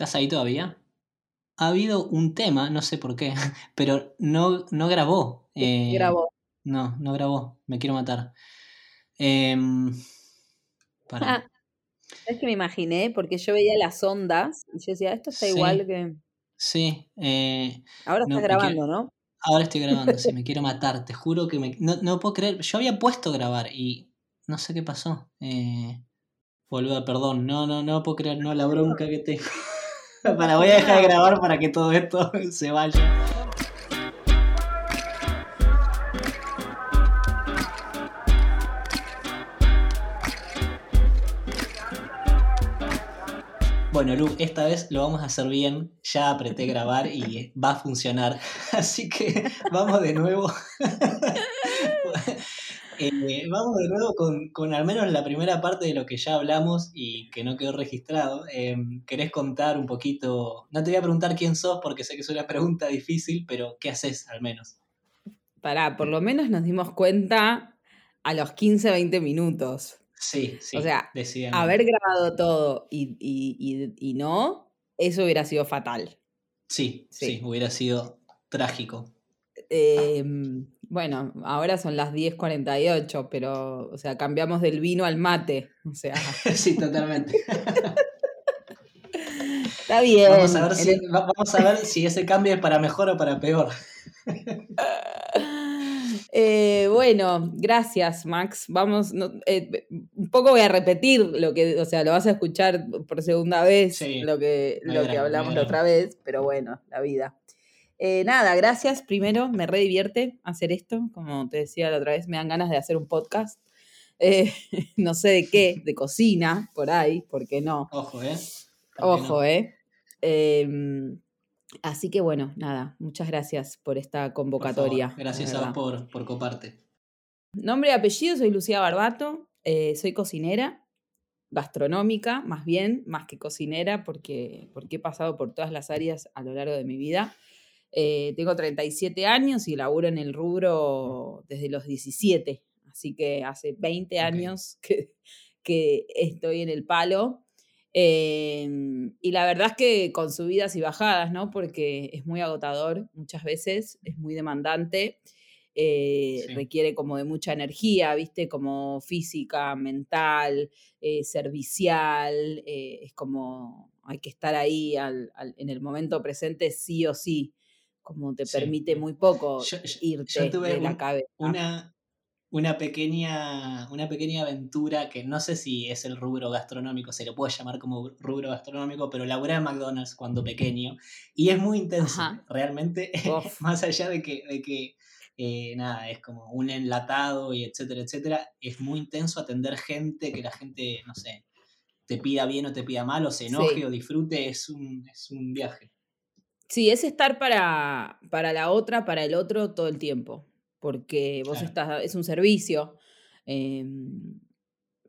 ¿Estás ahí todavía? Ha habido un tema, no sé por qué, pero no, no grabó. Eh, grabó. No, no grabó. Me quiero matar. Em, para. Ah, es que me imaginé, porque yo veía las ondas y yo decía, esto está igual que. Sí. Eh, Ahora estás grabando, ¿no? Ahora estoy grabando, sí, me quiero matar. Te juro que me. No, no puedo creer. Yo había puesto grabar y no sé qué pasó. Eh, boluda, perdón. No, no, no puedo creer. No, la bronca que tengo. para, voy a dejar de grabar para que todo esto se vaya. Bueno, Lu, esta vez lo vamos a hacer bien. Ya apreté grabar y va a funcionar. Así que vamos de nuevo. Eh, vamos de nuevo con, al menos la primera parte de lo que ya hablamos y que no quedó registrado. Eh, ¿Querés contar un poquito? No te voy a preguntar quién sos porque sé que es una pregunta difícil, pero ¿qué haces al menos? Pará, por lo menos nos dimos cuenta a los 15, 20 minutos. Sí, sí. O sea, haber grabado todo y, no, eso hubiera sido fatal. Sí, sí, hubiera sido trágico. Em, bueno, ahora son las 10.48, pero, o sea, cambiamos del vino al mate. O sea. sí, totalmente. Está bien. Vamos a, ver si, vamos a ver si ese cambio es para mejor o para peor. Eh, bueno, gracias, Max. Vamos, eh, un poco voy a repetir lo que, o sea, lo vas a escuchar por segunda vez, lo que, lo que hablamos la otra vez, pero bueno, la vida. Eh, nada, gracias. Primero, me re divierte hacer esto. Como te decía la otra vez, me dan ganas de hacer un podcast. no sé de qué, de cocina, por ahí, ¿por qué no? Ojo, ¿eh? Ojo, ¿eh? Em, Así que bueno, nada, muchas gracias por esta convocatoria. gracias a vos por, coparte. Nombre y apellido, soy Lucía Barbato, eh, soy cocinera, gastronómica más bien, más que cocinera, porque, porque he pasado por todas las áreas a lo largo de mi vida. Eh, tengo 37 años y laburo en el rubro desde los 17, así que hace 20 años que, que estoy en el palo. Em, y la verdad es que con subidas y bajadas, ¿no? Porque es muy agotador muchas veces, es muy demandante, eh, requiere como de mucha energía, ¿viste? Como física, mental, eh, servicial, eh, es como hay que estar ahí en el momento presente sí o sí, como te permite muy poco irte de la cabeza. Una, una pequeña, una pequeña aventura que no sé si es el rubro gastronómico, se le puede llamar como rubro gastronómico, pero laburé en McDonald's cuando pequeño y es muy intenso, realmente, más allá de que, de que eh, nada, es como un enlatado y etcétera, etcétera, es muy intenso atender gente, que la gente, no sé, te pida bien o te pida mal, o se enoje o disfrute, es un, es un viaje. Sí, es estar para, para la otra, para el otro todo el tiempo porque vos estás, es un servicio em,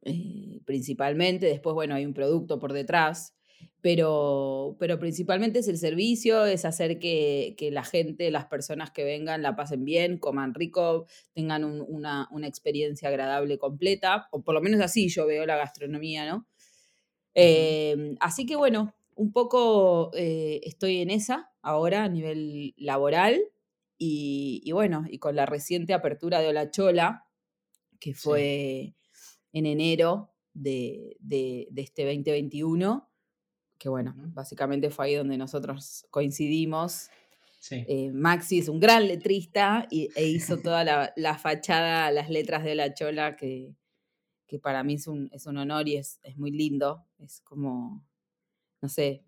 eh, principalmente, después, bueno, hay un producto por detrás, pero, pero principalmente es el servicio, es hacer que, la gente, las personas que vengan la pasen bien, coman rico, tengan una, experiencia agradable completa, o por lo menos así yo veo la gastronomía, ¿no? Em, así que bueno, un poco eh, estoy en esa ahora a nivel laboral y, bueno, y con la reciente apertura de Hola Chola, que fue en enero de, este 2021, que bueno, básicamente fue ahí donde nosotros coincidimos. Eh, Maxi es un gran letrista y, e hizo toda la, fachada, las letras de La Chola, que, que para mí es un, es un honor y es, es muy lindo. Es como, no sé,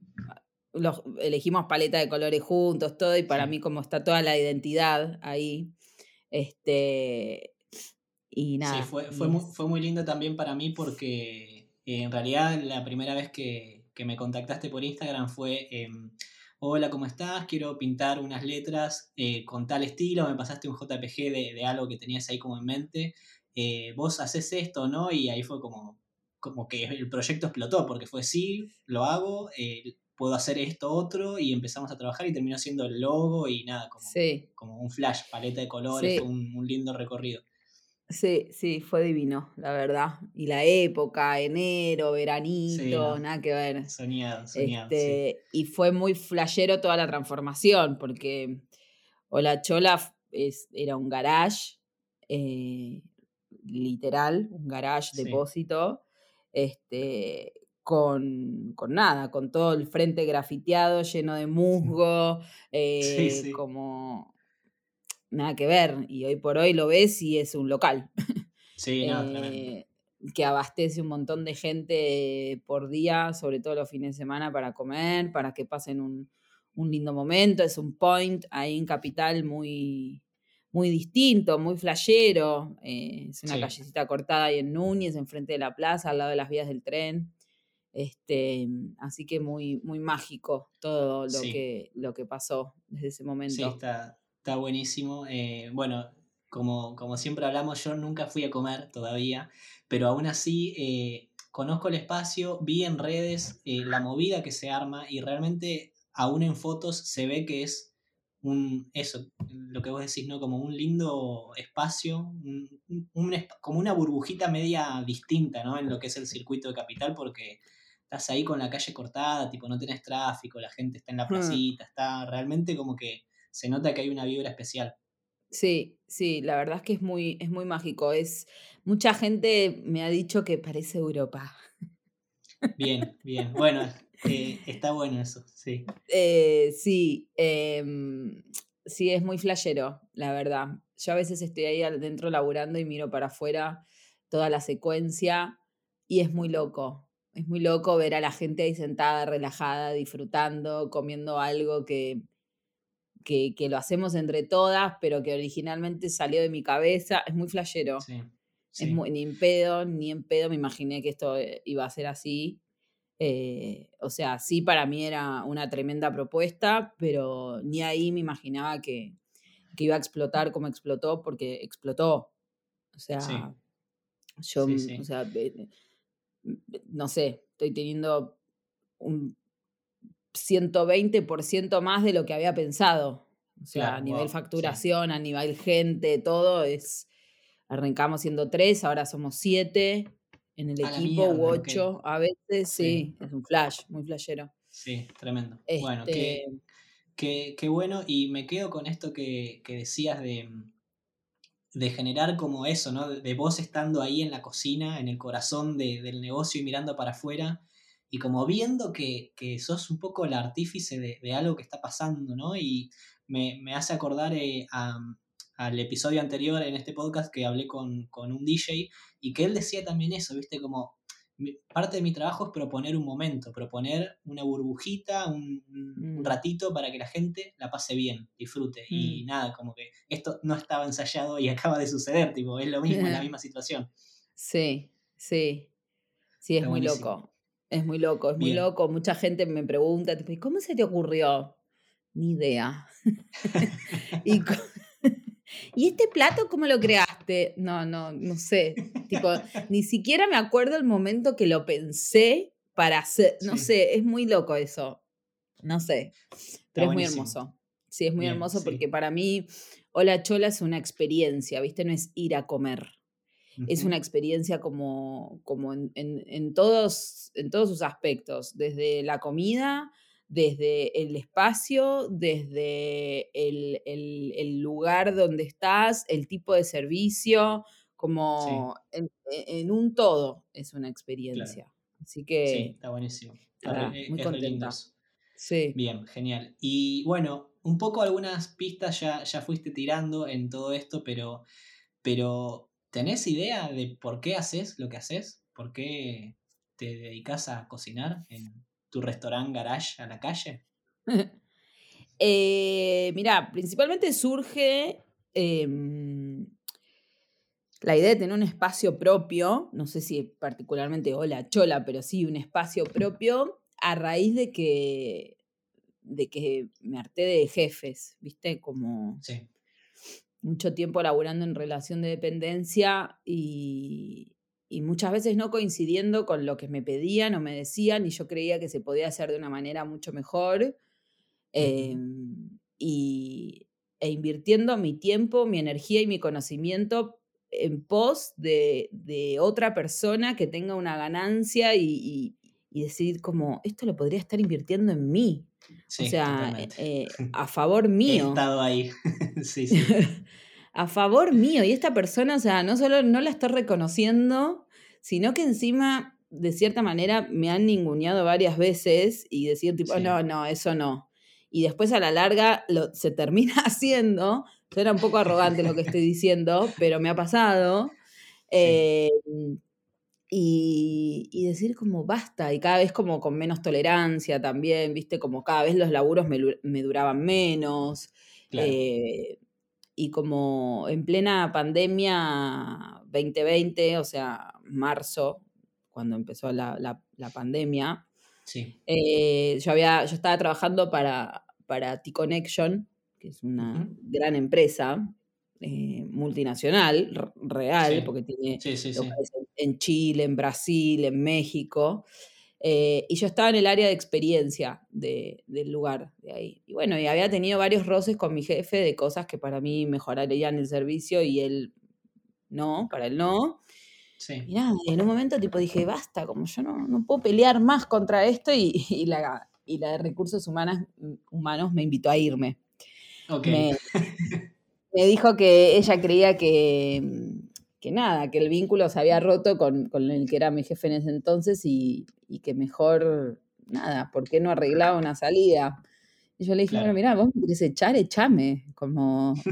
elegimos paleta de colores juntos, todo, y para mí como está toda la identidad ahí. Este, y nada. Sí, fue, fue, muy, fue muy lindo también para mí porque en realidad la primera vez que, que me contactaste por Instagram fue... Hola, ¿cómo estás? Quiero pintar unas letras eh, con tal estilo. Me pasaste un JPG de, de algo que tenías ahí como en mente. Eh, vos haces esto, ¿no? Y ahí fue como, como que el proyecto explotó, porque fue sí, lo hago, eh, puedo hacer esto otro y empezamos a trabajar y terminó siendo el logo y nada, como, como un flash, paleta de colores, un, lindo recorrido. Sí, sí, fue divino, la verdad. Y la época, enero, veranito, nada que ver. Soñado, soñado. Este, y fue muy flashero toda la transformación, porque Hola Chola es, era un garage, eh, literal, un garage depósito, este, con, con, nada, con todo el frente grafiteado, lleno de musgo, eh, como nada que ver. Y hoy por hoy lo ves y es un local. Sí, no, eh, que abastece un montón de gente por día, sobre todo los fines de semana, para comer, para que pasen un, un lindo momento. Es un point ahí en Capital muy, muy distinto, muy flashero. Eh, es una callecita cortada ahí en Núñez, enfrente de la plaza, al lado de las vías del tren. Este, así que muy, muy mágico todo lo, que, lo que pasó desde ese momento. Sí, está, está buenísimo. Eh, bueno, como, como siempre hablamos, yo nunca fui a comer todavía, pero aún así eh, conozco el espacio, vi en redes la movida que se arma y realmente aún en fotos se ve que es un, eso, lo que vos decís, ¿no? Como un lindo espacio, como una burbujita media distinta, ¿no? En lo que es el circuito de capital, porque estás ahí con la calle cortada, tipo, no tenés tráfico, la gente está en la hmm. placita, está realmente como que se nota que hay una vibra especial. Sí, sí, la verdad es que es muy, es muy mágico. Es, mucha gente me ha dicho que parece Europa. Bien, bien. Bueno, eh, está bueno eso, sí. Eh, sí, em, sí, es muy flashero, la verdad. Yo a veces estoy ahí adentro laburando y miro para afuera toda la secuencia y es muy loco. Es muy loco ver a la gente ahí sentada, relajada, disfrutando, comiendo algo que, que, lo hacemos entre todas, pero que originalmente salió de mi cabeza. Es muy flashero. Es muy, ni en pedo, ni en pedo me imaginé que esto eh, iba a ser así. Eh, o sea, sí, para mí era una tremenda propuesta, pero ni ahí me imaginaba que, iba a explotar como explotó, porque explotó. O sea, yo, o sea, no sé, estoy teniendo un 120% más de lo que había pensado. O sea, a nivel facturación, a nivel gente, todo es. Arrancamos siendo tres, ahora somos siete en el equipo u ocho. A veces sí. es un flash, muy flashero. Sí, tremendo. Bueno, qué, este qué, bueno. Y me quedo con esto que, decías de, de, generar como eso, ¿no? De, vos estando ahí en la cocina, en el corazón del negocio y mirando para afuera. Y como viendo que, sos un poco el artífice de, algo que está pasando, ¿no? Y me, hace acordar eh, a, al episodio anterior en este podcast que hablé con, un DJ y que él decía también eso, ¿viste? Como parte de mi trabajo es proponer un momento, proponer una burbujita, un, mm. ratito para que la gente la pase bien, disfrute. Y mm. nada, como que esto no estaba ensayado y acaba de suceder, tipo, es lo mismo, es la misma situación. Sí, sí. Sí, es muy loco. Es muy loco, es muy loco. Mucha gente me pregunta, tipo, ¿cómo se te ocurrió? Ni idea. y, ¿Y este plato cómo lo creaste? No, no, no sé. tipo, ni siquiera me acuerdo el momento que lo pensé para hacer. No sé, es muy loco eso. No sé. Pero es muy hermoso. Sí, es muy hermoso porque para mí, Hola Chola es una experiencia, ¿viste? No es ir a comer. Es una experiencia como, como en, todos, en todos sus aspectos, desde la comida desde el espacio, desde el, lugar donde estás, el tipo de servicio, como en, un todo es una experiencia. Así que... Sí, está buenísimo. muy contenta. Sí. Bien, genial. Y bueno, un poco algunas pistas ya, ya fuiste tirando en todo esto, pero, pero ¿tenés idea de por qué haces lo que haces? ¿Por qué te dedicas a cocinar en, tu restaurante garage a la calle? eh, mira, principalmente surge em, la idea de tener un espacio propio, no sé si particularmente hola chola, pero sí un espacio propio a raíz de que de que me harté de jefes, ¿viste? Como mucho tiempo laburando en relación de dependencia y, y muchas veces no coincidiendo con lo que me pedían o me decían y yo creía que se podía hacer de una manera mucho mejor em, y, e invirtiendo mi tiempo, mi energía y mi conocimiento en pos de, otra persona que tenga una ganancia y, decir como, esto lo podría estar invirtiendo en mí. o sea, eh, a favor mío. He estado ahí. sí, sí. a favor mío. Y esta persona, o sea, no solo no la está reconociendo, sino que encima, de cierta manera, me han ninguneado varias veces y decir, tipo, no, no, eso no. Y después a la larga lo, se termina haciendo. Era un poco arrogante lo que estoy diciendo, pero me ha pasado. Em, y, decir como basta, y cada vez como con menos tolerancia también, viste, como cada vez los laburos me, duraban menos. Eh, y como en plena pandemia 2020, o sea, marzo, cuando empezó la, pandemia, eh, yo, había, yo estaba trabajando para, para T-Connection, que es una gran empresa eh, multinacional, real, porque tiene en Chile, en Brasil, en México. Eh, y yo estaba en el área de experiencia del lugar de ahí. Y bueno, y había tenido varios roces con mi jefe de cosas que para mí mejorarían el servicio y él no, para él no. Sí. Y nada, en un momento tipo dije, basta, como yo no, no puedo pelear más contra esto y, y, la, y la de recursos humanos, humanos me invitó a irme. Me, me dijo que ella creía que, que nada, que el vínculo se había roto con, el que era mi jefe en ese entonces y, que mejor, nada, ¿por qué no arreglaba una salida? Y yo le dije, bueno, mira, vos me querés echar, echame. Como,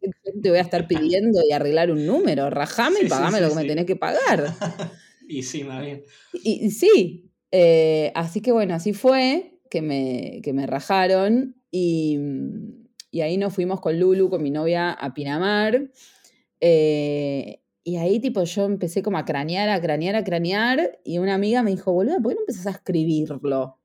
¿qué te voy a estar pidiendo y arreglar un número? Rajame y pagame lo que me tenés que pagar. y sí, más bien. Y, sí, eh, así que bueno, así fue que me, que me rajaron y, y ahí nos fuimos con Lulu, con mi novia, a Pinamar. Eh, y ahí tipo yo empecé como a cranear, a cranear, a cranear y una amiga me dijo, boludo, ¿por qué no empezás a escribirlo?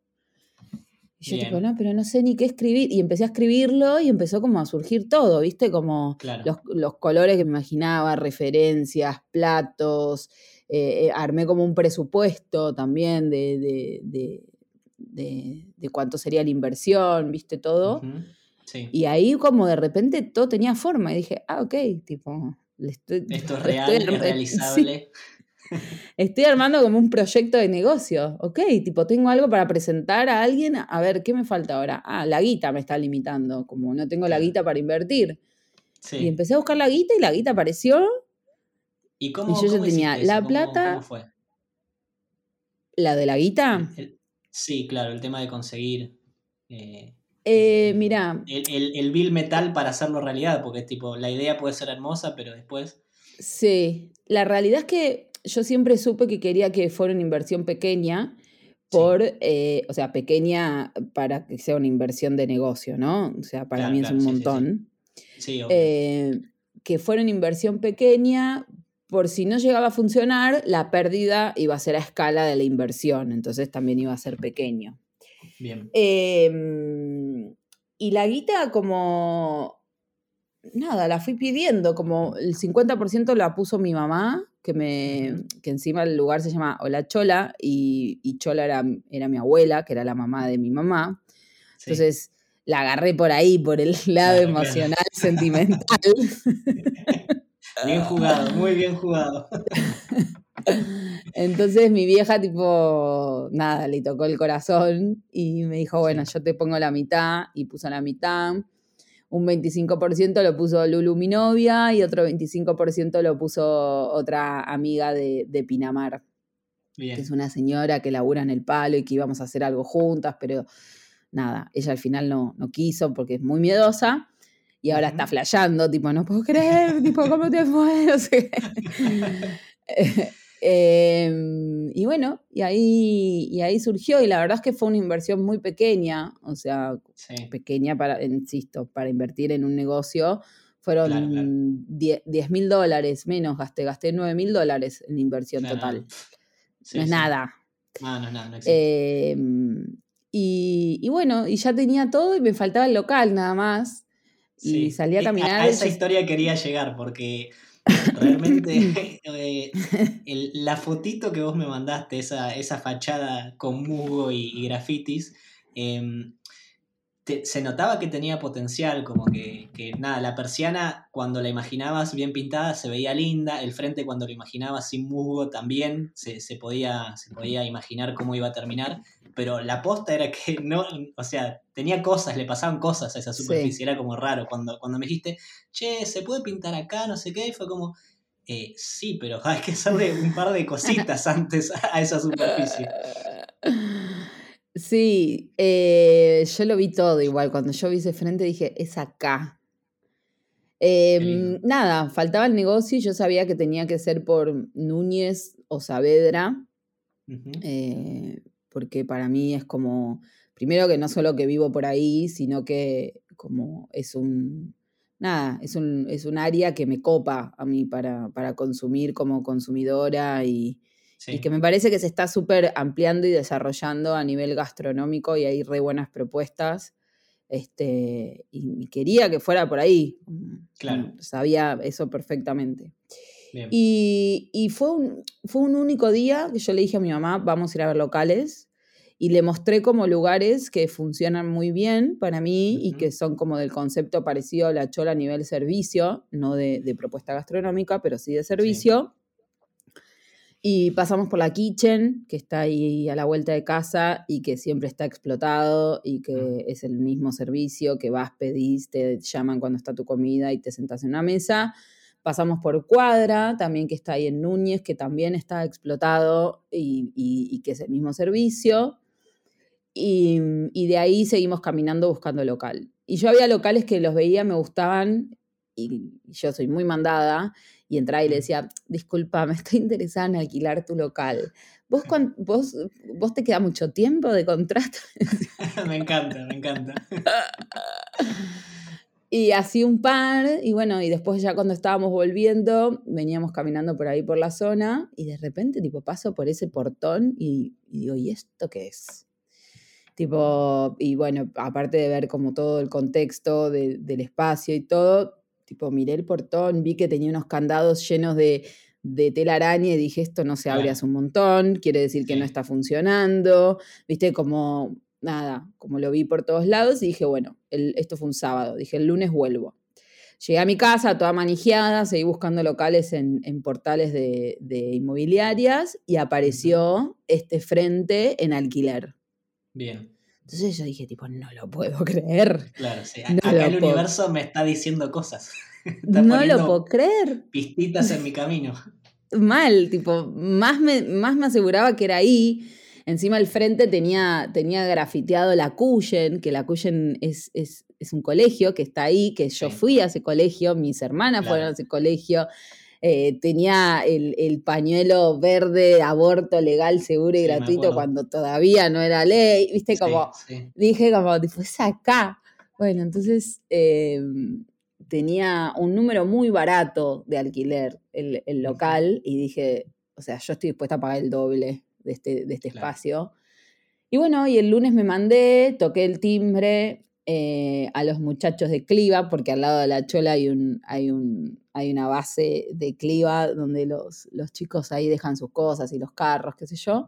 Y yo tipo, no, pero no sé ni qué escribir. Y empecé a escribirlo y empezó como a surgir todo, ¿viste? Como los, colores que me imaginaba, referencias, platos. Eh, eh, armé como un presupuesto también de, de, cuánto sería la inversión, ¿viste? Todo. Y ahí como de repente todo tenía forma y dije, ah, ok, tipo, Esto es real, es realizable. Estoy armando como un proyecto de negocio, ok, tipo, tengo algo para presentar a alguien, a ver, ¿qué me falta ahora? Ah, la guita me está limitando, como no tengo la guita para invertir. Y empecé a buscar la guita y la guita apareció. ¿Y cómo, yo ya tenía la plata. ¿Cómo fue? ¿La de la guita? sí, claro, el tema de conseguir. Eh, eh, mira. El, el, bill metal para hacerlo realidad, porque tipo, la idea puede ser hermosa, pero después. Sí, la realidad es que yo siempre supe que quería que fuera una inversión pequeña, por, eh, o sea, pequeña para que sea una inversión de negocio, ¿no? O sea, para mí es un montón. Sí, eh, que fuera una inversión pequeña, por si no llegaba a funcionar, la pérdida iba a ser a escala de la inversión, entonces también iba a ser pequeño. Bien. Em, y la guita como, nada, la fui pidiendo, como el 50% la puso mi mamá, que, me, que encima el lugar se llama Hola Chola, y, Chola era, era, mi abuela, que era la mamá de mi mamá. Entonces la agarré por ahí, por el lado emocional, sentimental. Bien jugado, muy bien jugado. Entonces mi vieja tipo, nada, le tocó el corazón y me dijo, bueno, yo te pongo la mitad y puso la mitad. Un 25% lo puso Lulu, mi novia, y otro 25% lo puso otra amiga de, Pinamar. Que es una señora que labura en el palo y que íbamos a hacer algo juntas, pero nada, ella al final no, no quiso porque es muy miedosa y ahora está flasheando, tipo, no puedo creer, tipo, ¿cómo te fue? No sé. Em, y bueno, y ahí, y ahí surgió, y la verdad es que fue una inversión muy pequeña, o sea, pequeña para, insisto, para invertir en un negocio. Fueron 10 mil dólares menos, gasté, gasté 9 mil dólares en inversión total. no es nada. No, no es nada, no em, y, y, bueno, y ya tenía todo y me faltaba el local nada más. Y salí a caminar. A, esa historia quería llegar porque Realmente, eh, la fotito que vos me mandaste, esa, esa fachada con mugo y, grafitis, em, se notaba que tenía potencial, como que, nada, la persiana cuando la imaginabas bien pintada se veía linda, el frente cuando lo imaginabas sin musgo también se, podía, se podía imaginar cómo iba a terminar, pero la posta era que no, o sea, tenía cosas, le pasaban cosas a esa superficie, era como raro. Cuando, cuando me dijiste, che, ¿se puede pintar acá? No sé qué, y fue como, eh, sí, pero hay que hacerle un par de cositas antes a esa superficie. Sí, eh, yo lo vi todo igual. Cuando yo vi ese frente dije, es acá. Em, nada, faltaba el negocio y yo sabía que tenía que ser por Núñez o Saavedra, eh, porque para mí es como, primero que no solo que vivo por ahí, sino que como es un, nada, es un, es un área que me copa a mí para, para consumir como consumidora y, y que me parece que se está súper ampliando y desarrollando a nivel gastronómico y hay re buenas propuestas. Este, y, quería que fuera por ahí. Claro. Sabía eso perfectamente. Y, fue, un, fue un único día que yo le dije a mi mamá, vamos a ir a ver locales. Y le mostré como lugares que funcionan muy bien para mí y que son como del concepto parecido a la chola a nivel servicio, no de, propuesta gastronómica, pero sí de servicio. Y pasamos por la kitchen, que está ahí a la vuelta de casa y que siempre está explotado y que es el mismo servicio que vas, pedís, te llaman cuando está tu comida y te sentas en una mesa. Pasamos por Cuadra, también que está ahí en Núñez, que también está explotado y, que es el mismo servicio. Y, y, de ahí seguimos caminando buscando local. Y yo había locales que los veía, me gustaban, y yo soy muy mandada, y entraba y le decía, disculpa, me estoy interesada en alquilar tu local. ¿Vos, vos, vos te queda mucho tiempo de contrato? me encanta, me encanta. Y así un par, y bueno, y después ya cuando estábamos volviendo, veníamos caminando por ahí por la zona, y de repente, tipo, paso por ese portón y, digo, ¿y esto qué es? Tipo, y bueno, aparte de ver como todo el contexto del espacio y todo, tipo, miré el portón, vi que tenía unos candados llenos de, de telaraña y dije, esto no se abre hace un montón, quiere decir que no está funcionando, viste, como, nada, como lo vi por todos lados y dije, bueno, esto fue un sábado, dije, el lunes vuelvo. Llegué a mi casa toda manijeada, seguí buscando locales en, portales de, inmobiliarias y apareció este frente en alquiler. Bien. Entonces yo dije, tipo, no lo puedo creer. Claro, sí. Acá el universo me está diciendo cosas. no lo puedo creer. Pistitas en mi camino. Mal, tipo, más me, más me aseguraba que era ahí. Encima al frente tenía, tenía grafiteado la Cuyen, que la Cuyen es, es, un colegio que está ahí, que yo fui a ese colegio, mis hermanas fueron a ese colegio. Eh, tenía el, pañuelo verde, aborto legal, seguro y gratuito cuando todavía no era ley, viste, como, dije como, es acá. Bueno, entonces em, tenía un número muy barato de alquiler el, local y dije, o sea, yo estoy dispuesta a pagar el doble de este, de este espacio. Y bueno, y el lunes me mandé, toqué el timbre, eh, a los muchachos de Cliva, porque al lado de la chola hay, un, hay, un, hay una base de Cliva donde los, los, chicos ahí dejan sus cosas y los carros, qué sé yo.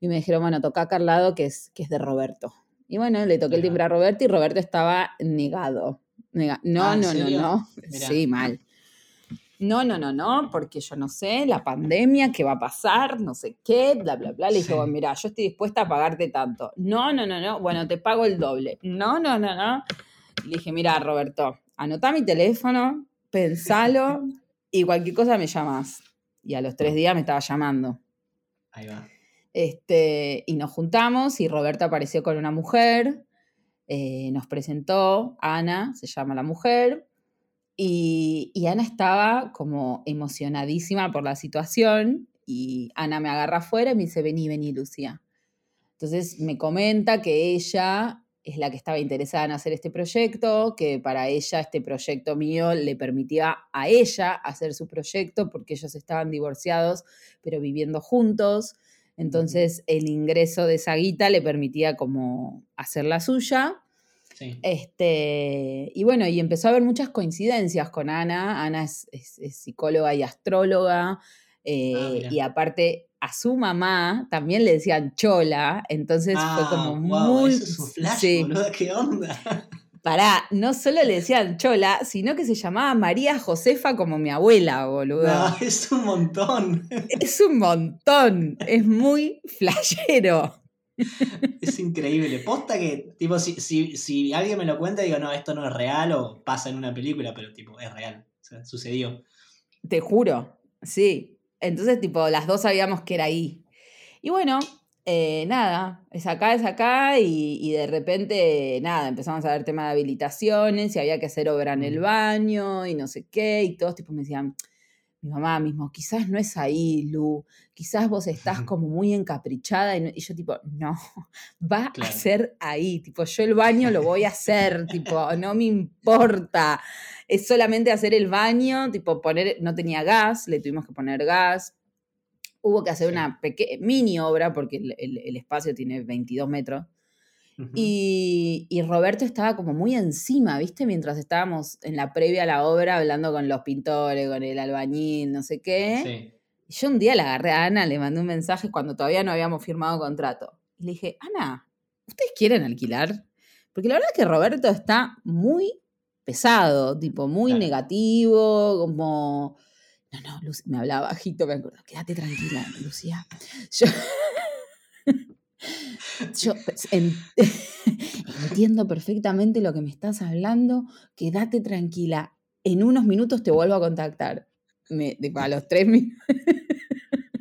Y me dijeron, bueno, toca acá al lado que es, que es de Roberto. Y bueno, le toqué el timbre a Roberto y Roberto estaba negado. no, ah, no, no, no. Sí, mal no, no, no, no, porque yo no sé, la pandemia, qué va a pasar, no sé qué, bla, bla, bla. Le dije, bueno, mira, yo estoy dispuesta a pagarte tanto. No, no, no, no, bueno, te pago el doble. No, no, no, no. Le dije, mira, Roberto, anota mi teléfono, pensalo y cualquier cosa me llamas. Y a los tres días me estaba llamando. Ahí va. Este, y nos juntamos y Roberto apareció con una mujer, eh, nos presentó, Ana, se llama la mujer, y, Ana estaba como emocionadísima por la situación y Ana me agarra afuera y me dice, vení, vení, Lucía. Entonces me comenta que ella es la que estaba interesada en hacer este proyecto, que para ella este proyecto mío le permitía a ella hacer su proyecto porque ellos estaban divorciados pero viviendo juntos. Entonces el ingreso de esa guita le permitía como hacer la suya este, y bueno, y empezó a haber muchas coincidencias con Ana. Ana es, psicóloga y astróloga. Eh, y aparte, a su mamá también le decían chola, entonces fue Ah, como wow, muy... eso es un flash, sí. boludo, ¿qué onda? Pará, no solo le decían chola, sino que se llamaba María Josefa como mi abuela, boludo. No, es un montón. Es un montón, es muy flashero. Es increíble. Posta que, tipo, si, si, si alguien me lo cuenta, digo, no, esto no es real o pasa en una película, pero tipo, es real. O sea, sucedió. Te juro, sí. Entonces, tipo, las dos sabíamos que era ahí. Y bueno, eh, nada, es acá, es acá, y, y de repente, nada, empezamos a ver tema de habilitaciones, y había que hacer obra en el Mm. baño, y no sé qué, y todos tipo me decían, mi mamá mismo, quizás no es ahí, Lu, quizás vos estás como muy encaprichada, y, no- y yo tipo, no, va Claro. a ser ahí, tipo, yo el baño lo voy a hacer, tipo, no me importa, es solamente hacer el baño, tipo poner, no tenía gas, le tuvimos que poner gas. Hubo que hacer Sí. una pequeña, mini obra porque el, el- el espacio tiene 22 metros. Y, y Roberto estaba como muy encima, ¿viste? Mientras estábamos en la previa a la obra hablando con los pintores, con el albañil, no sé qué. Sí. Y yo un día la agarré a Ana, le mandé un mensaje cuando todavía no habíamos firmado contrato. Y le dije, Ana, ¿ustedes quieren alquilar? Porque la verdad es que Roberto está muy pesado, tipo, muy Claro. negativo, como... No, no, Lucy, me hablaba bajito, me acuerdo. Quédate tranquila, Lucía. Yo, yo pues, en- entiendo perfectamente lo que me estás hablando. Quédate tranquila. En unos minutos te vuelvo a contactar. A los tres minutos.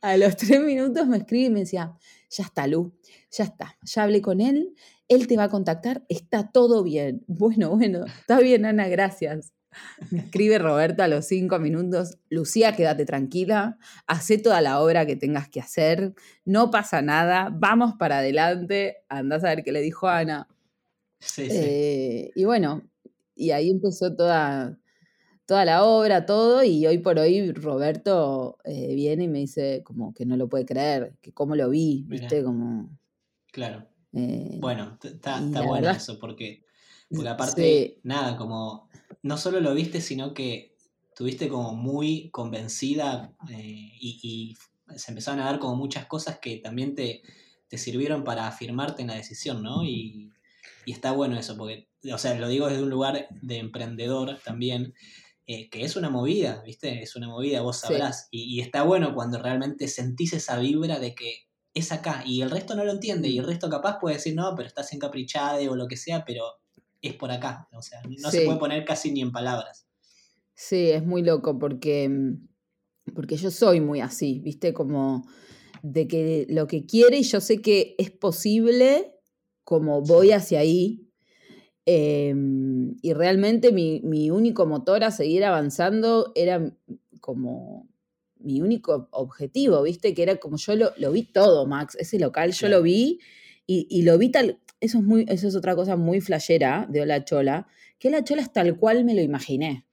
a los tres minutos me escribe y me decía, ya está, Lu, ya está, ya hablé con él, él te va a contactar, está todo bien. Bueno, bueno, está bien, Ana, gracias. Me escribe Roberto a los cinco minutos, Lucía, quédate tranquila, hace toda la obra que tengas que hacer, no pasa nada, vamos para adelante, andás a ver qué le dijo Ana. Sí, sí. Eh, y bueno, y ahí empezó toda, toda la obra, todo, y hoy por hoy Roberto eh, viene y me dice como que no lo puede creer, que cómo lo vi, Mirá. ¿viste? Como... Claro. eh, Bueno, está la bueno verdad- eso, porque, aparte, sí, nada, como no solo lo viste, sino que tuviste como muy convencida eh, y, y se empezaron a dar como muchas cosas que también te, te sirvieron para afirmarte en la decisión, ¿no? Y, y está bueno eso, porque, o sea, lo digo desde un lugar de emprendedor también, eh, que es una movida, ¿viste? Es una movida, vos Sí. sabrás. Y, y está bueno cuando realmente sentís esa vibra de que es acá y el resto no lo entiende y el resto capaz puede decir, no, pero estás encaprichada o lo que sea, pero es por acá. O sea, no se puede poner casi ni en palabras. sí, es muy loco porque, mm, porque yo soy muy así, ¿viste? Como de que lo que quiere y yo sé que es posible, como voy hacia ahí. em, y realmente mi, mi único motor a seguir avanzando era como mi único objetivo, ¿viste? Que era como yo lo, lo vi todo, Max. Ese local yo lo vi y, y lo vi tal. Eso es, muy, eso es otra cosa muy flashera de Hola Chola, que Hola Chola es tal cual me lo imaginé.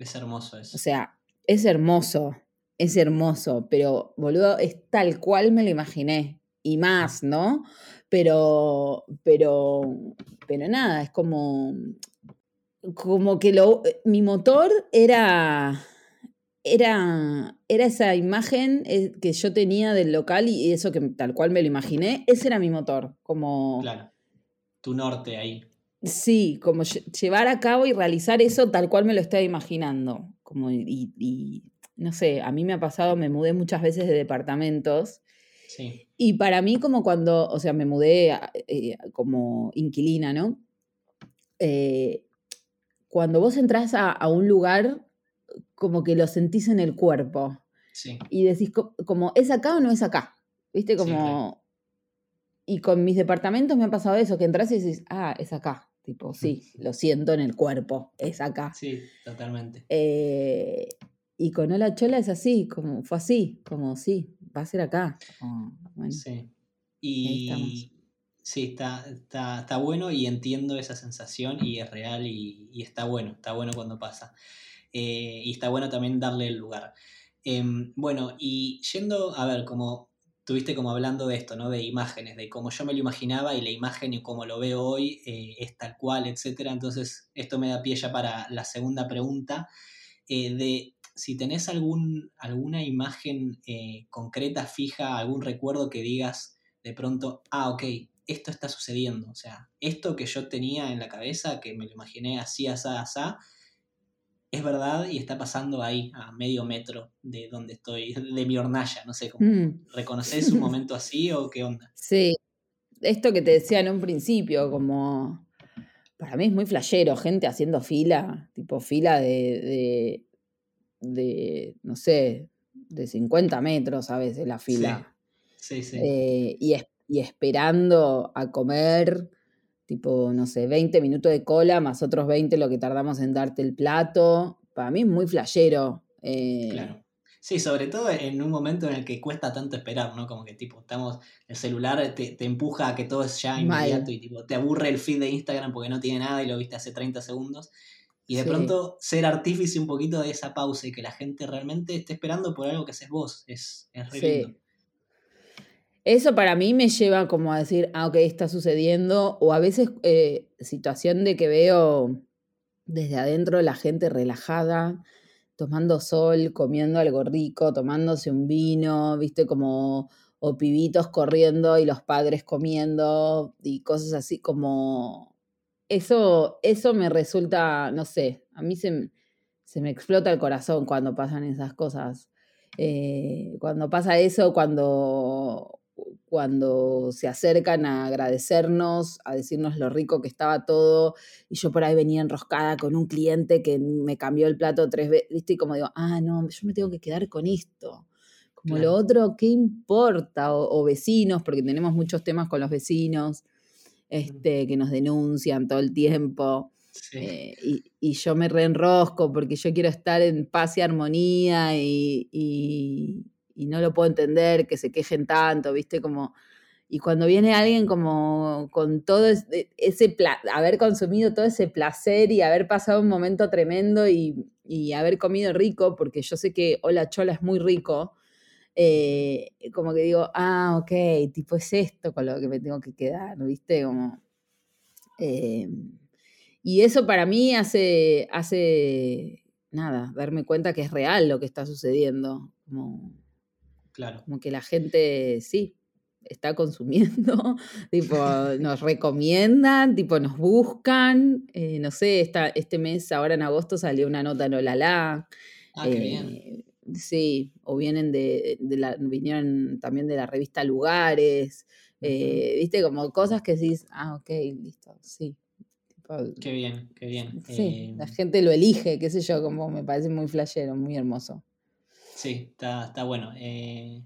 Es hermoso eso. O sea, es hermoso, es hermoso, pero boludo, es tal cual me lo imaginé. Y más, ¿no? Pero, pero, pero nada, es como, como que lo, mi motor era, era, era esa imagen eh, que yo tenía del local y eso que tal cual me lo imaginé, ese era mi motor, como... Claro. Tu norte ahí. Sí, como lle- llevar a cabo y realizar eso tal cual me lo estaba imaginando. Como y, y, no sé, a mí me ha pasado, me mudé muchas veces de departamentos Sí. y para mí como cuando, o sea, me mudé eh, como inquilina, ¿no? Eh, cuando vos entras a, a un lugar, como que lo sentís en el cuerpo Sí. y decís co- como, ¿es acá o no es acá? ¿Viste? Como... Y con mis departamentos me ha pasado eso, que entras y decís, ah, es acá. Tipo, sí, lo siento en el cuerpo, es acá. Sí, totalmente. Eh, y con Hola Chola es así, como fue así, como sí, va a ser acá. Como, bueno, Sí. Y sí, está, está, está bueno y entiendo esa sensación y es real y, y está bueno, está bueno cuando pasa. Eh, y está bueno también darle el lugar. Em, bueno, y yendo, a ver, como tuviste como hablando de esto, ¿no? De imágenes, de cómo yo me lo imaginaba y la imagen y cómo lo veo hoy eh, es tal cual, etcétera. Entonces, esto me da pie ya para la segunda pregunta eh, de si tenés algún, alguna imagen eh, concreta, fija, algún recuerdo que digas de pronto, ah, ok, esto está sucediendo. O sea, esto que yo tenía en la cabeza, que me lo imaginé así, asá, asá, es verdad y está pasando ahí, a medio metro de donde estoy, de mi hornalla, no sé, cómo mm. ¿reconoces un momento así o qué onda? Sí, esto que te decía en un principio, como para mí es muy flashero, gente haciendo fila, tipo fila de, de, no sé, de 50 metros a veces la fila. Sí, sí. Eh, y, y esperando a comer, tipo, no sé, 20 minutos de cola más otros 20 lo que tardamos en darte el plato. Para mí es muy flashero. Eh, claro. Sí, sobre todo en un momento en el que cuesta tanto esperar, ¿no? Como que tipo, estamos, el celular te, empuja a que todo es ya inmediato y tipo, te aburre el feed de Instagram porque no tiene nada y lo viste hace 30 segundos. Y de pronto ser artífice un poquito de esa pausa y que la gente realmente esté esperando por algo que haces vos, es, es re eso para mí me lleva como a decir, ah, ok, está sucediendo, o a veces eh, situación de que veo desde adentro la gente relajada, tomando sol, comiendo algo rico, tomándose un vino, viste, como, o pibitos corriendo y los padres comiendo y cosas así como... Eso, eso me resulta, no sé, a mí se, se me explota el corazón cuando pasan esas cosas. Eh, cuando pasa eso, cuando cuando se acercan a agradecernos, a decirnos lo rico que estaba todo, y yo por ahí venía enroscada con un cliente que me cambió el plato tres veces, ¿viste? Y como digo, ah, no, yo me tengo que quedar con esto. Como lo otro, ¿qué importa? O, vecinos, porque tenemos muchos temas con los vecinos, este, que nos denuncian todo el tiempo. Eh, y, yo me reenrosco porque yo quiero estar en paz y armonía y, y no lo puedo entender, que se quejen tanto, ¿viste? Como, y cuando viene alguien como con todo ese, ese haber consumido todo ese placer y haber pasado un momento tremendo y, haber comido rico, porque yo sé que Hola Chola es muy rico, eh, como que digo, ah, ok, tipo es esto con lo que me tengo que quedar, ¿viste? Como, eh, y eso para mí hace, hace, nada, darme cuenta que es real lo que está sucediendo. Como, Claro. Como que la gente, sí, está consumiendo, tipo, nos recomiendan, tipo, nos buscan. Eh, no sé, esta, este mes, ahora en agosto, salió una nota en Olala. Ah, qué bien. Eh, sí, o vienen de, la, vinieron también de la revista Lugares. Eh, viste, como cosas que decís, ah, ok, listo, sí. qué bien, qué bien. Sí, la gente lo elige, qué sé yo, como me parece muy flashero, muy hermoso. Sí, está, está bueno. Eh,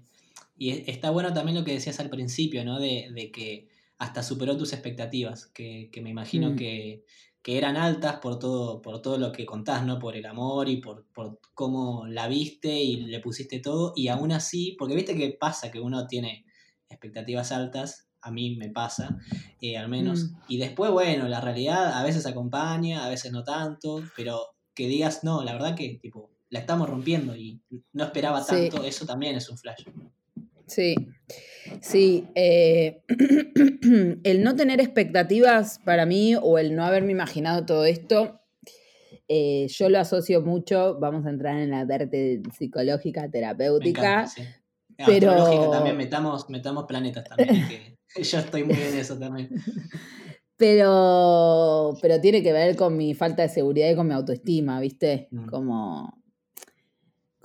y está bueno también lo que decías al principio, ¿no? De, que hasta superó tus expectativas, que, me imagino mm. que, eran altas por todo, por todo lo que contás, ¿no? Por el amor y por, cómo la viste y le pusiste todo. Y aún así, porque viste que pasa que uno tiene expectativas altas, a mí me pasa, eh, al menos. Mm. Y después, bueno, la realidad a veces acompaña, a veces no tanto, pero que digas, no, la verdad que, tipo, la estamos rompiendo y no esperaba tanto, eso también es un flash. Sí, sí. Eh, el no tener expectativas para mí o el no haberme imaginado todo esto, eh, yo lo asocio mucho, vamos a entrar en la parte psicológica, terapéutica. pero también metamos, metamos planetas también, que yo estoy muy en eso también. Pero, pero tiene que ver con mi falta de seguridad y con mi autoestima, ¿viste? Mm. Como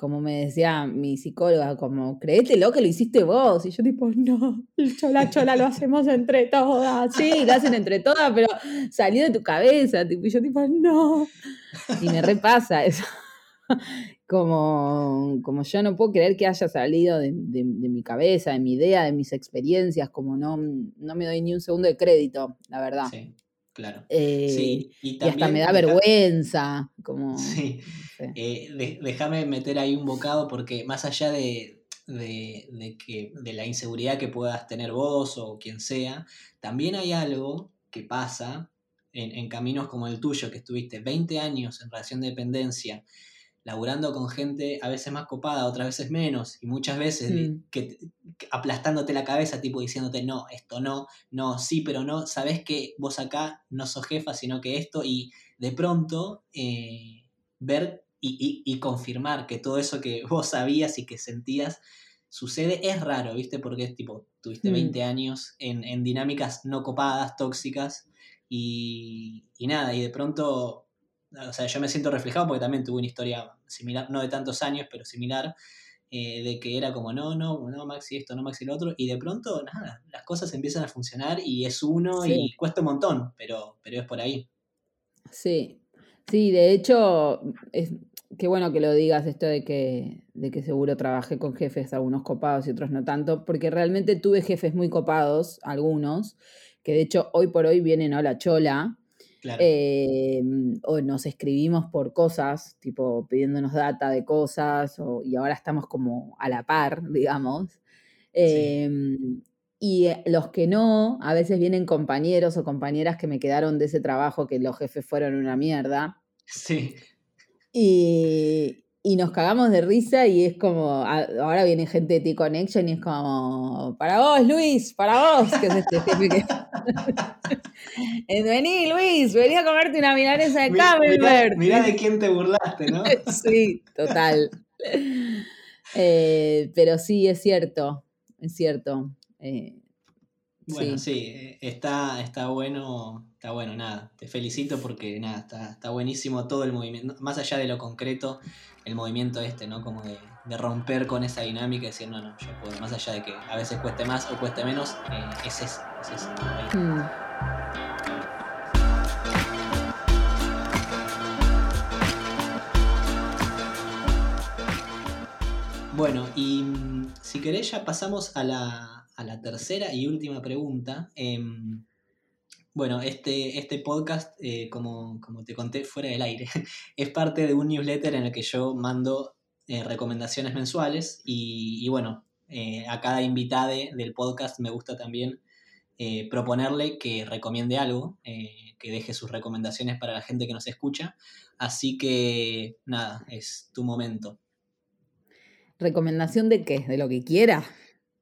como me decía mi psicóloga, como, créetelo que lo hiciste vos. Y yo tipo, no, chola chola lo hacemos entre todas. Sí, lo hacen entre todas, pero salió de tu cabeza. Y yo tipo, no. Y me repasa eso. Como, como yo no puedo creer que haya salido de, mi cabeza, de mi idea, de mis experiencias, como no, no me doy ni un segundo de crédito, la verdad. Sí. Claro. Eh, y, hasta me da vergüenza. Como, sí. Eh, déjame meter ahí un bocado porque más allá de, que, de la inseguridad que puedas tener vos o quien sea, también hay algo que pasa en, en caminos como el tuyo, que estuviste 20 años en relación de dependencia laburando con gente a veces más copada, otras veces menos, y muchas veces mm. que, aplastándote la cabeza, tipo diciéndote, no, esto no, no, sí, pero no, sabes que vos acá no sos jefa, sino que esto, y de pronto eh, ver y, confirmar que todo eso que vos sabías y que sentías sucede es raro, ¿viste? Porque es tipo, tuviste 20 mm. años en, dinámicas no copadas, tóxicas, y, y, nada, y de pronto, o sea, yo me siento reflejado porque también tuve una historia similar, no de tantos años, pero similar, eh, de que era como, no, no, no, Maxi esto, no, Maxi lo otro, y de pronto, nada, las cosas empiezan a funcionar y es uno y cuesta un montón, pero, pero es por ahí. Sí, sí, de hecho, es, qué bueno que lo digas esto de que, de que seguro trabajé con jefes, algunos copados y otros no tanto, porque realmente tuve jefes muy copados, algunos, que de hecho hoy por hoy vienen a la chola, Em, o nos escribimos por cosas, tipo pidiéndonos data de cosas, y ahora estamos como a la par, digamos. Em, y eh, los que no, a veces vienen compañeros o compañeras que me quedaron de ese trabajo que los jefes fueron una mierda. Sí. Y, y nos cagamos de risa y es como, ahora viene gente de T-Connection y es como, para vos, Luis, para vos, que es este jefe que... vení, Luis, vení a comerte una milanesa de Camembert. Mirá, de quién te burlaste, ¿no? sí, total. Eh, pero sí, es cierto, es cierto. Eh, bueno, sí, está, está bueno, está bueno, nada. Te felicito porque nada, está, está buenísimo todo el movimiento, más allá de lo concreto, el movimiento este, ¿no? Como de, romper con esa dinámica y decir, no, no, yo puedo, más allá de que a veces cueste más o cueste menos, eh, es eso, es eso. Hmm. Bueno, y mm, si querés ya pasamos a la, la tercera y última pregunta. Em, bueno, este, este podcast, eh, como, te conté fuera del aire, es parte de un newsletter en el que yo mando eh, recomendaciones mensuales y, bueno, eh, a cada invitada del podcast me gusta también proponerle que recomiende algo, que deje sus recomendaciones para la gente que nos escucha. Así que nada, es tu momento. ¿Recomendación de qué? ¿De lo que quiera?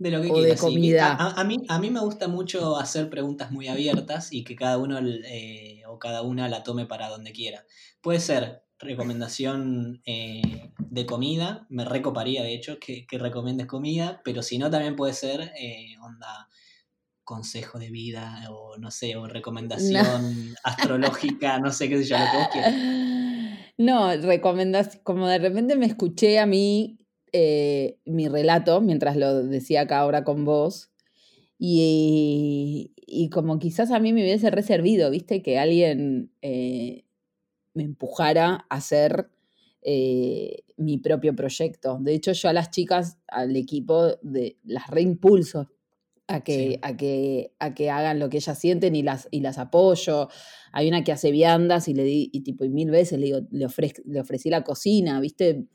De lo que o de comida. A, mí, a mí me gusta mucho hacer preguntas muy abiertas y que cada uno eh, o cada una la tome para donde quiera. Puede ser recomendación eh, de comida, me recoparía de hecho que, que, recomiendes comida, pero si no también puede ser eh, onda consejo de vida o no sé, o recomendación astrológica, no sé qué sé yo, lo que vos quieras. No, recomendación, como de repente me escuché a mí eh, mi relato mientras lo decía acá ahora con vos. Y, como quizás a mí me hubiese reservido, viste, que alguien eh, me empujara a hacer eh, mi propio proyecto. De hecho, yo a las chicas, al equipo, de, las reimpulso a que, a, que, a que hagan lo que ellas sienten y las, y las apoyo. Hay una que hace viandas y le di, y tipo, y mil veces le, digo, le, le ofrecí la cocina, ¿viste?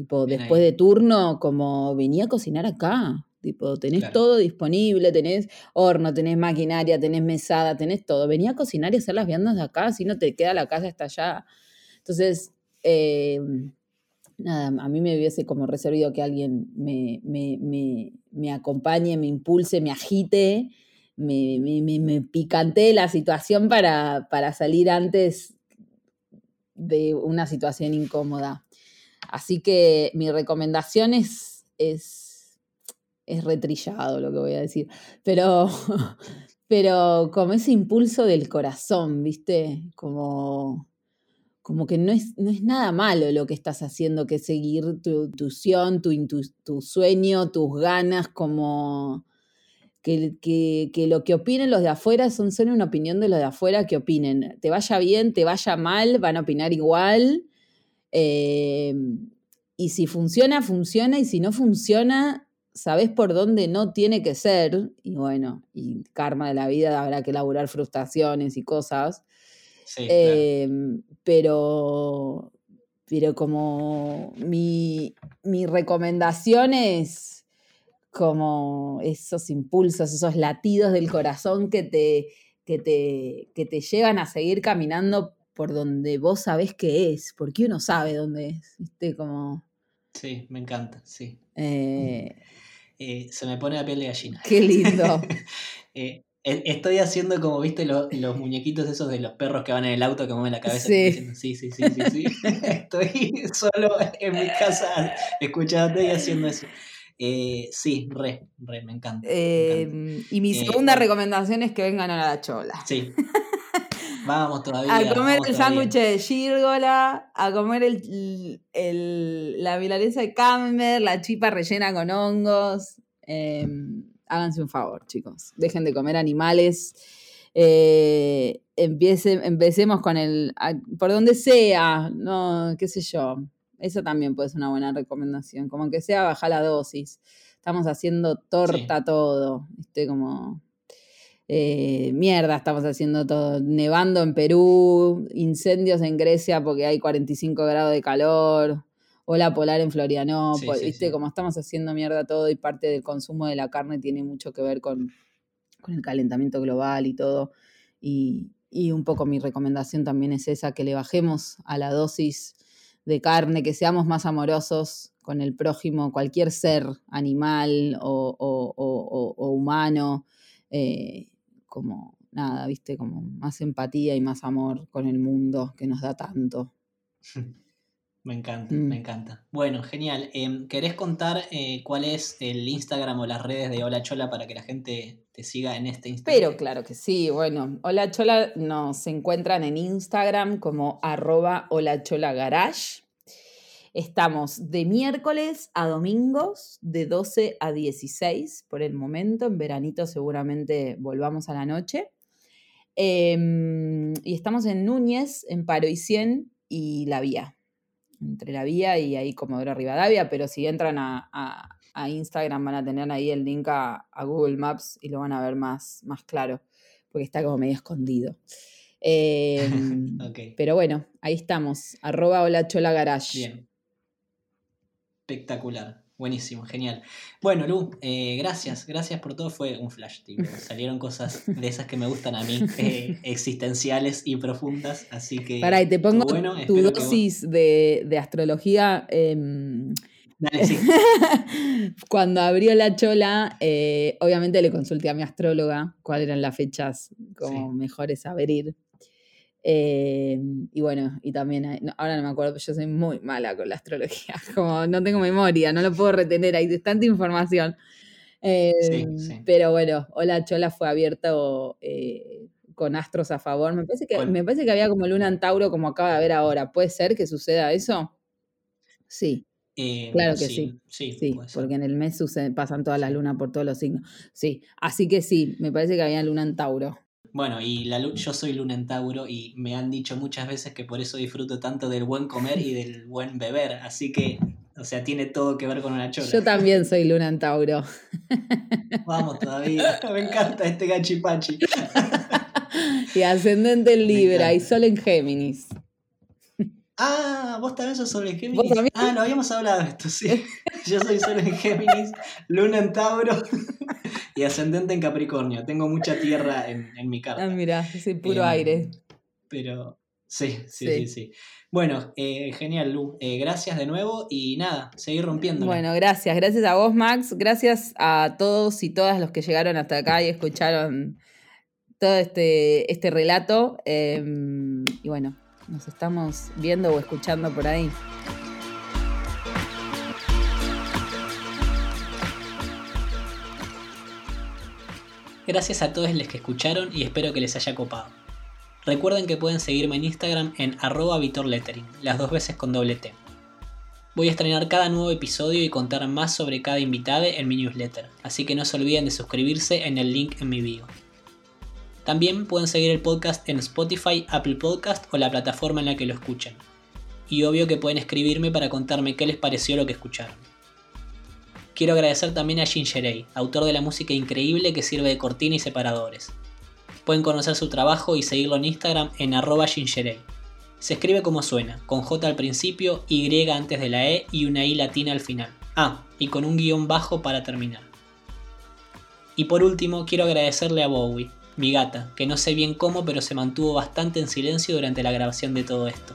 Tipo, después de turno, como venía a cocinar acá. Tipo, tenés todo disponible, tenés horno, tenés maquinaria, tenés mesada, tenés todo. Venía a cocinar y hacer las viandas de acá, si no te queda la casa hasta allá. Entonces, em, nada, a mí me hubiese como reservado que alguien me, me, acompañe, me impulse, me agite, me, me, picantee la situación para, para salir antes de una situación incómoda. Así que mi recomendación es, es, retrillado lo que voy a decir, pero, pero como ese impulso del corazón, ¿viste? Como, como que no es, no es nada malo lo que estás haciendo, que seguir tu intuición, tu, tu sueño, tus ganas, como... Que, que, lo que opinen los de afuera son solo una opinión de los de afuera que opinen. Te vaya bien, te vaya mal, van a opinar igual. Eh, y si funciona, funciona, y si no funciona, sabes por dónde no tiene que ser, y bueno, y karma de la vida habrá que elaborar frustraciones y cosas. Em, pero, pero como mi, mi recomendación es como esos impulsos, esos latidos del corazón que te, que te, que te llevan a seguir caminando por donde vos sabés que es, porque uno sabe dónde es, ¿viste? Como... Sí, me encanta, sí. Eh, eh, se me pone la piel de gallina. Qué lindo. Eh, E, estoy haciendo como, viste, los, muñequitos esos de los perros que van en el auto que mueven la cabeza. Sí, sí, sí, sí, sí, estoy solo en mi casa escuchándote y haciendo eso. Eh, sí, re, re, me encanta. Em, y mi eh, segunda recomendación es que vengan a la chola. Sí. Vamos todavía. A comer el sándwich de gírgola, a comer el, el, la milanesa de camber, la chipa rellena con hongos. Em, háganse un favor, chicos. Dejen de comer animales. Eh, empecemos con el. por donde sea, no, qué sé yo. Eso también puede ser una buena recomendación. Como que sea, baja la dosis. Estamos haciendo torta todo. ¿viste? Como. Eh, mierda, estamos haciendo todo. Nevando en Perú, incendios en Grecia porque hay 45 grados de calor ola polar en Florianópolis, ¿viste? Como estamos haciendo mierda todo y parte del consumo de la carne tiene mucho que ver con, el calentamiento global y todo. Y, un poco mi recomendación también es esa, que le bajemos a la dosis de carne, que seamos más amorosos con el prójimo, cualquier ser animal o, humano, eh, como nada, viste, como más empatía y más amor con el mundo que nos da tanto. Me encanta, me mm. encanta. Bueno, genial. Em, ¿Querés contar eh, cuál es el Instagram o las redes de Hola Chola para que la gente te siga en este Instagram? Pero claro que sí. Bueno, Hola Chola nos encuentran en Instagram como arroba Hola Chola Garage. Estamos de miércoles a domingos de 12 a 16 por el momento. En veranito seguramente volvamos a la noche. Em, y estamos en Núñez, en Paro y 100 y La Vía entre la vía y ahí Comodoro Rivadavia, pero si entran a, Instagram van a tener ahí el link a, Google Maps y lo van a ver más, más claro, porque está como medio escondido. Em, pero bueno, ahí estamos, arroba hola chola garage. Bien. Espectacular. Buenísimo, genial. Bueno, Lu, eh, gracias, gracias por todo. Fue un flash, tipo. Salieron cosas de esas que me gustan a mí, eh, existenciales y profundas. Así que. Para, y te pongo tu dosis de, astrología. Em, Dale, sí. Cuando abrió la chola, eh, obviamente le consulté a mi astróloga cuáles eran las fechas como mejores a abrir. Eh, y bueno, y también, ahora no me acuerdo, yo soy muy mala con la astrología, como no tengo memoria, no lo puedo retener, hay tanta información. Eh, pero bueno, Hola Chola fue abierto eh, con astros a favor. Me parece, que, me parece que había como luna en Tauro, como acaba de haber ahora. ¿Puede ser que suceda eso? Sí. claro que sí. Sí, sí porque en el mes pasan todas las lunas por todos los signos. Sí, así que sí, me parece que había luna en Tauro. Bueno, y la, yo soy luna en Tauro y me han dicho muchas veces que por eso disfruto tanto del buen comer y del buen beber. Así que, o sea, tiene todo que ver con una chola. Yo también soy luna en Tauro. Vamos todavía. Me encanta este gachipachi. y ascendente en Libra y sol en Géminis. Ah, vos también sos sol en Géminis. Ah, no habíamos hablado de esto, sí. Yo soy sol en Géminis, luna en Tauro y ascendente en Capricornio. Tengo mucha tierra en, mi carta. Ah, mira, es puro em, aire. Pero sí, sí, sí, sí. Bueno, eh, genial, Lu. Eh, gracias de nuevo y nada, seguir rompiendo. Bueno, gracias. Gracias a vos, Max. Gracias a todos y todas los que llegaron hasta acá y escucharon todo este, este relato. Em, y bueno, nos estamos viendo o escuchando por ahí. Gracias a todos los que escucharon y espero que les haya copado. Recuerden que pueden seguirme en Instagram en arroba vitorlettering, las dos veces con doble T. Voy a estrenar cada nuevo episodio y contar más sobre cada invitado en mi newsletter, así que no se olviden de suscribirse en el link en mi bio. También pueden seguir el podcast en Spotify, Apple Podcast o la plataforma en la que lo escuchen. Y obvio que pueden escribirme para contarme qué les pareció lo que escucharon. Quiero agradecer también a Gingerei, autor de la música increíble que sirve de cortina y separadores. Pueden conocer su trabajo y seguirlo en Instagram en arroba. Se escribe como suena, con J al principio, Y antes de la E y una I latina al final. Ah, y con un guion bajo para terminar. Y por último, quiero agradecerle a Bowie, mi gata, que no sé bien cómo, pero se mantuvo bastante en silencio durante la grabación de todo esto.